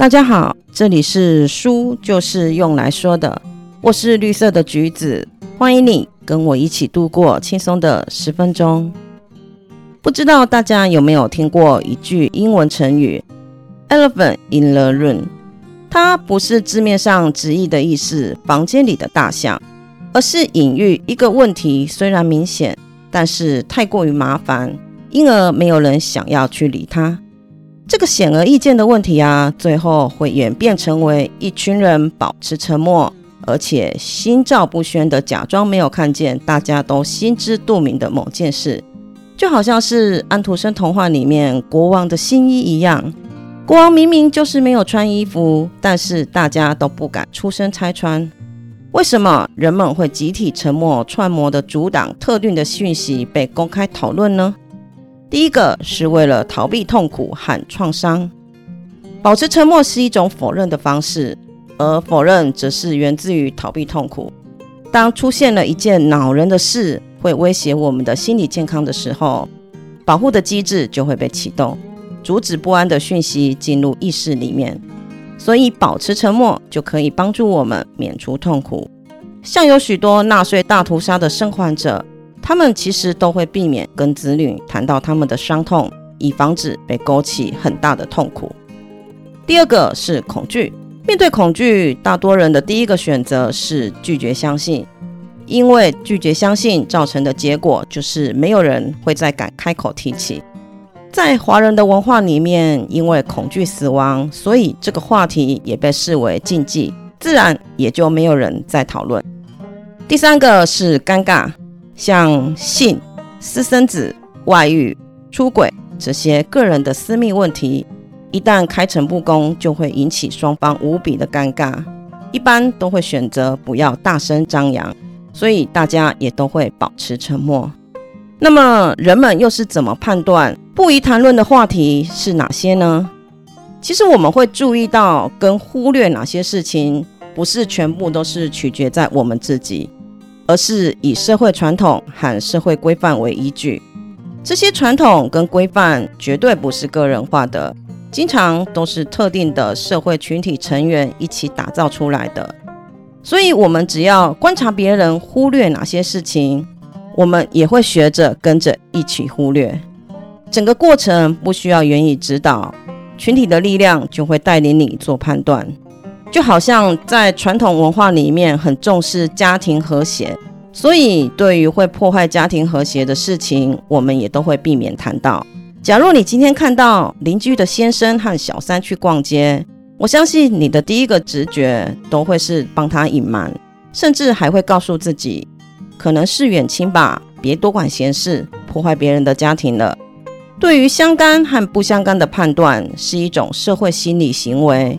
大家好，这里是书就是用来说的，我是绿色的橘子，欢迎你跟我一起度过轻松的十分钟。不知道大家有没有听过一句英文成语 “elephant in the room”？它不是字面上直译的意思，房间里的大象，而是隐喻一个问题虽然明显，但是太过于麻烦，因而没有人想要去理它。这个显而易见的问题啊，最后会演变成为一群人保持沉默，而且心照不宣的假装没有看见，大家都心知肚明的某件事，就好像是安徒生童话里面国王的新衣一样。国王明明就是没有穿衣服，但是大家都不敢出声拆穿。为什么人们会集体沉默，串谋的阻挡特定的讯息被公开讨论呢？第一个是为了逃避痛苦和创伤，保持沉默是一种否认的方式，而否认则是源自于逃避痛苦。当出现了一件恼人的事，会威胁我们的心理健康的时候，保护的机制就会被启动，阻止不安的讯息进入意识里面。所以，保持沉默就可以帮助我们免除痛苦。像有许多纳粹大屠杀的生还者。他们其实都会避免跟子女谈到他们的伤痛，以防止被勾起很大的痛苦。第二个是恐惧，面对恐惧，大多人的第一个选择是拒绝相信，因为拒绝相信造成的结果就是没有人会再敢开口提起。在华人的文化里面，因为恐惧死亡，所以这个话题也被视为禁忌，自然也就没有人再讨论。第三个是尴尬。像性、私生子、外遇、出轨这些个人的私密问题，一旦开诚布公，就会引起双方无比的尴尬。一般都会选择不要大声张扬，所以大家也都会保持沉默。那么，人们又是怎么判断不宜谈论的话题是哪些呢？其实，我们会注意到跟忽略哪些事情，不是全部都是取决在我们自己。而是以社会传统和社会规范为依据，这些传统跟规范绝对不是个人化的，经常都是特定的社会群体成员一起打造出来的。所以，我们只要观察别人忽略哪些事情，我们也会学着跟着一起忽略。整个过程不需要言语指导，群体的力量就会带领你做判断。就好像在传统文化里面很重视家庭和谐，所以对于会破坏家庭和谐的事情，我们也都会避免谈到。假如你今天看到邻居的先生和小三去逛街，我相信你的第一个直觉都会是帮他隐瞒，甚至还会告诉自己，可能是远亲吧，别多管闲事，破坏别人的家庭了。对于相干和不相干的判断，是一种社会心理行为。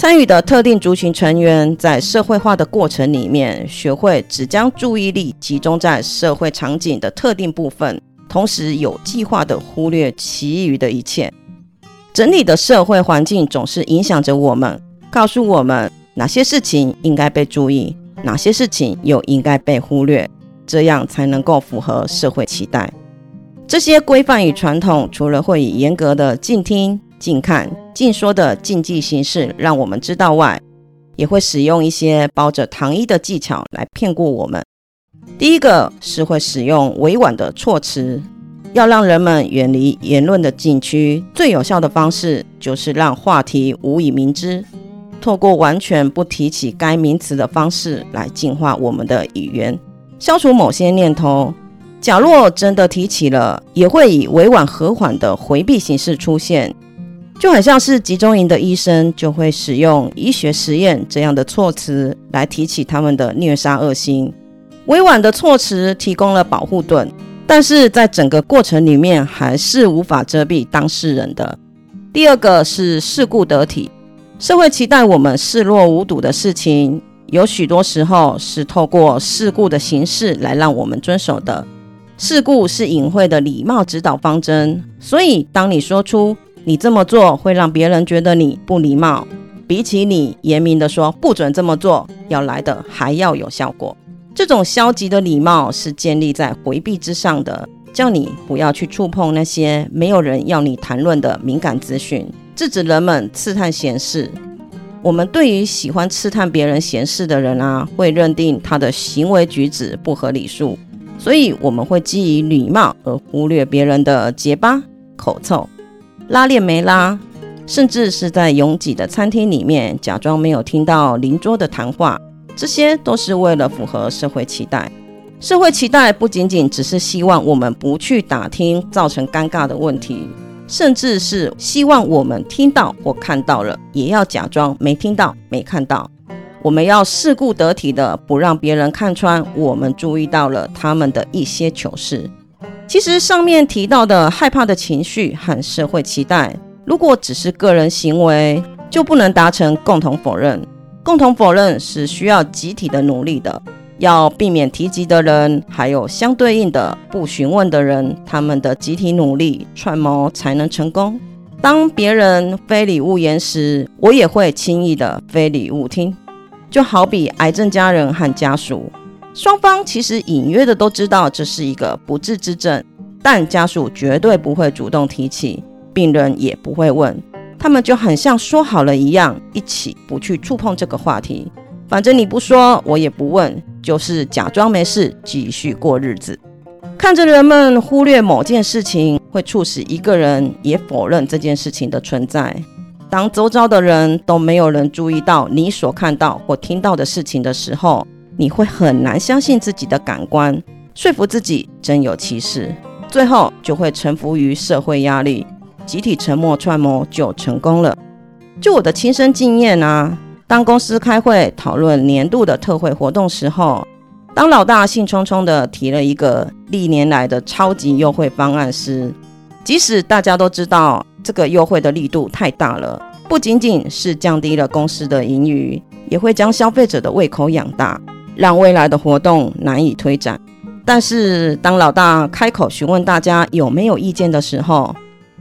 参与的特定族群成员在社会化的过程里面，学会只将注意力集中在社会场景的特定部分，同时有计划地忽略其余的一切。整体的社会环境总是影响着我们，告诉我们哪些事情应该被注意，哪些事情又应该被忽略，这样才能够符合社会期待。这些规范与传统，除了会以严格的静听。近看、近说的禁忌形式，让我们知道外，也会使用一些包着糖衣的技巧来骗过我们。第一个是会使用委婉的措辞，要让人们远离言论的禁区。最有效的方式就是让话题无以明知，透过完全不提起该名词的方式来净化我们的语言，消除某些念头。假若真的提起了，也会以委婉和缓的回避形式出现。就很像是集中营的医生就会使用医学实验这样的措辞来提起他们的虐杀恶行，委婉的措辞提供了保护盾，但是在整个过程里面还是无法遮蔽当事人的。第二个是事故得体，社会期待我们视若无睹的事情，有许多时候是透过事故的形式来让我们遵守的。事故是隐晦的礼貌指导方针，所以当你说出。你这么做会让别人觉得你不礼貌，比起你严明的说不准这么做，要来的还要有效果。这种消极的礼貌是建立在回避之上的，叫你不要去触碰那些没有人要你谈论的敏感资讯，制止人们刺探闲事。我们对于喜欢刺探别人闲事的人啊，会认定他的行为举止不合礼数，所以我们会基于礼貌而忽略别人的结巴、口臭、拉链没拉，甚至是在拥挤的餐厅里面假装没有听到邻桌的谈话，这些都是为了符合社会期待。社会期待不仅仅只是希望我们不去打听造成尴尬的问题。甚至是希望我们听到或看到了，也要假装没听到、没看到。我们要事故得体的，不让别人看穿我们注意到了他们的一些糗事。其实上面提到的害怕的情绪和社会期待，如果只是个人行为，就不能达成共同否认。共同否认是需要集体的努力的。要避免提及的人，还有相对应的不询问的人，他们的集体努力串谋才能成功。当别人非礼勿言时，我也会轻易的非礼勿听。就好比癌症家人和家属，双方其实隐约的都知道这是一个不治之症，但家属绝对不会主动提起，病人也不会问，他们就很像说好了一样，一起不去触碰这个话题。反正你不说，我也不问。就是假装没事，继续过日子。看着人们忽略某件事情，会促使一个人也否认这件事情的存在。当周遭的人都没有人注意到你所看到或听到的事情的时候，你会很难相信自己的感官，说服自己真有其事，最后就会臣服于社会压力，集体沉默串谋就成功了。就我的亲身经验啊。当公司开会讨论年度的特惠活动时候，当老大兴冲冲地提了一个历年来的超级优惠方案时，即使大家都知道这个优惠的力度太大了，不仅仅是降低了公司的盈余，也会将消费者的胃口养大，让未来的活动难以推展。但是当老大开口询问大家有没有意见的时候，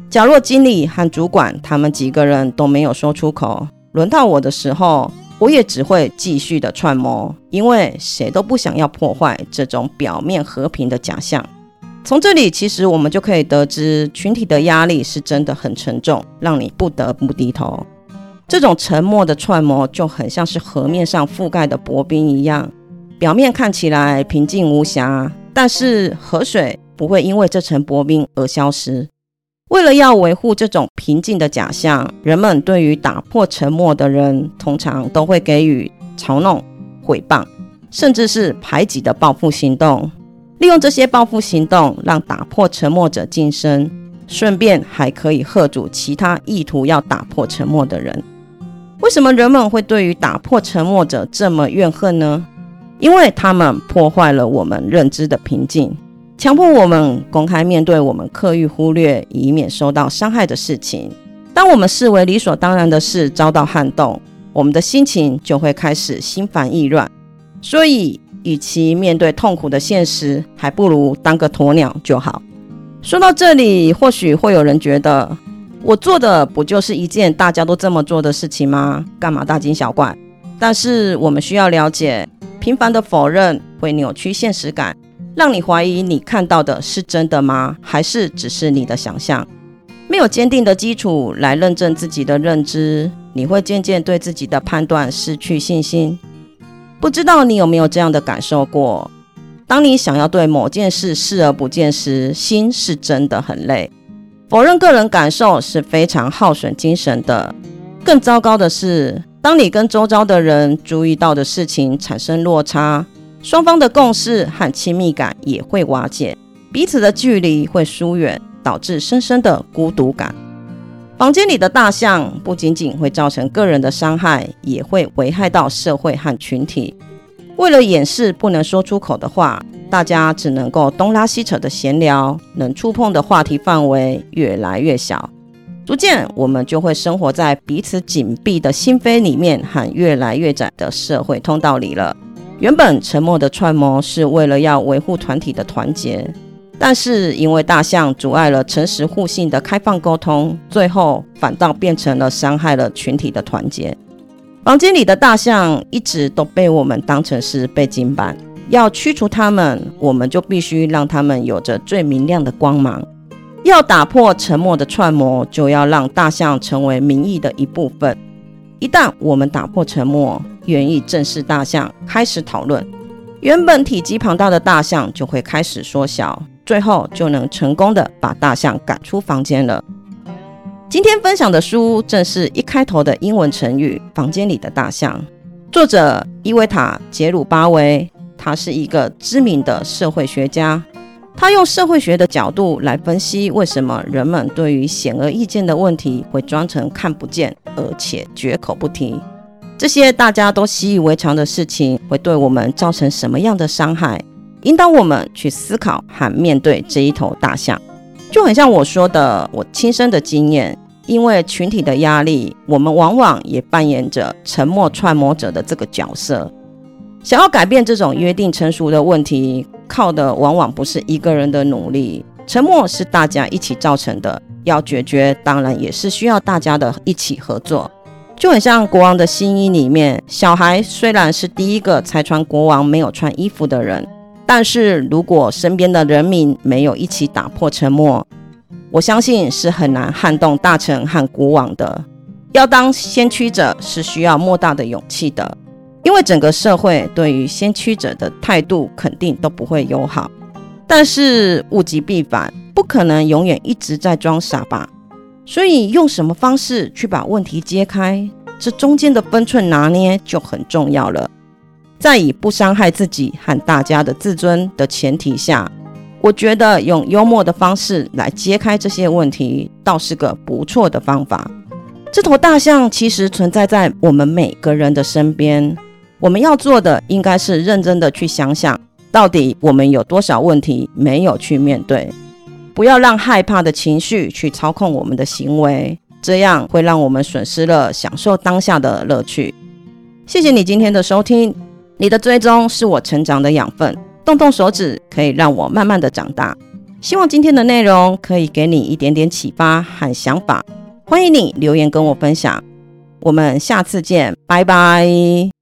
假若经理和主管他们几个人都没有说出口。轮到我的时候，我也只会继续的串谋，因为谁都不想要破坏这种表面和平的假象。从这里，其实我们就可以得知，群体的压力是真的很沉重，让你不得不低头。这种沉默的串谋，就很像是河面上覆盖的薄冰一样，表面看起来平静无瑕，但是河水不会因为这层薄冰而消失。为了要维护这种平静的假象，人们对于打破沉默的人，通常都会给予嘲弄、毁谤，甚至是排挤的报复行动。利用这些报复行动，让打破沉默者晋升，顺便还可以喝阻其他意图要打破沉默的人。为什么人们会对于打破沉默者这么怨恨呢？因为他们破坏了我们认知的平静。强迫我们公开面对我们刻意忽略，以免受到伤害的事情。当我们视为理所当然的事遭到撼动，我们的心情就会开始心烦意乱。所以，与其面对痛苦的现实，还不如当个鸵鸟就好。说到这里，或许会有人觉得，我做的不就是一件大家都这么做的事情吗？干嘛大惊小怪？但是，我们需要了解，频繁的否认会扭曲现实感。让你怀疑你看到的是真的吗？还是只是你的想象？没有坚定的基础来认证自己的认知，你会渐渐对自己的判断失去信心。不知道你有没有这样的感受过？当你想要对某件事视而不见时，心是真的很累。否认个人感受是非常耗损精神的。更糟糕的是，当你跟周遭的人注意到的事情产生落差。双方的共识和亲密感也会瓦解，彼此的距离会疏远，导致深深的孤独感。房间里的大象不仅仅会造成个人的伤害，也会危害到社会和群体。为了掩饰不能说出口的话，大家只能够东拉西扯的闲聊，能触碰的话题范围越来越小，逐渐我们就会生活在彼此紧闭的心扉里面和越来越窄的社会通道里了。原本沉默的串谋是为了要维护团体的团结，但是因为大象阻碍了诚实互信的开放沟通，最后反倒变成了伤害了群体的团结。房间里的大象一直都被我们当成是背景板，要驱除它们，我们就必须让它们有着最明亮的光芒。要打破沉默的串模，就要让大象成为民意的一部分。一旦我们打破沉默，愿意正视大象，开始讨论，原本体积庞大的大象就会开始缩小，最后就能成功的把大象赶出房间了。今天分享的书正是一开头的英文成语“房间里的大象”，作者伊维塔·杰鲁巴维，他是一个知名的社会学家。他用社会学的角度来分析，为什么人们对于显而易见的问题会装成看不见，而且绝口不提。这些大家都习以为常的事情，会对我们造成什么样的伤害？引导我们去思考和面对这一头大象，就很像我说的，我亲身的经验。因为群体的压力，我们往往也扮演着沉默揣摩者的这个角色。想要改变这种约定成熟的问题，靠的往往不是一个人的努力，沉默是大家一起造成的。要解决，当然也是需要大家的一起合作。就很像国王的新衣里面，小孩虽然是第一个拆穿国王没有穿衣服的人，但是如果身边的人民没有一起打破沉默，我相信是很难撼动大臣和国王的。要当先驱者，是需要莫大的勇气的。因为整个社会对于先驱者的态度肯定都不会友好，但是物极必反，不可能永远一直在装傻吧？所以用什么方式去把问题揭开，这中间的分寸拿捏就很重要了。在以不伤害自己和大家的自尊的前提下，我觉得用幽默的方式来揭开这些问题，倒是个不错的方法。这头大象其实存在在我们每个人的身边。我们要做的应该是认真的去想想，到底我们有多少问题没有去面对，不要让害怕的情绪去操控我们的行为，这样会让我们损失了享受当下的乐趣。谢谢你今天的收听，你的追踪是我成长的养分，动动手指可以让我慢慢的长大。希望今天的内容可以给你一点点启发和想法，欢迎你留言跟我分享。我们下次见，拜拜。